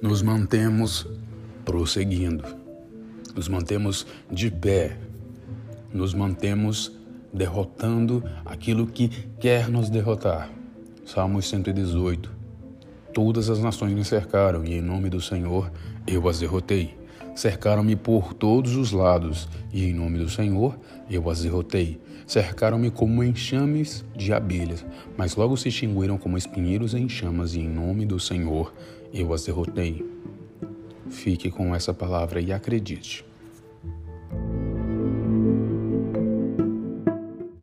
nos mantemos prosseguindo, nos mantemos de pé, nos mantemos derrotando aquilo que quer nos derrotar. Salmos 118. Todas as nações me cercaram e em nome do Senhor eu as derrotei. Cercaram-me por todos os lados e em nome do Senhor eu as derrotei. Cercaram-me como enxames de abelhas, mas logo se extinguiram como espinheiros em chamas e em nome do Senhor eu as derrotei. Fique com essa palavra e acredite.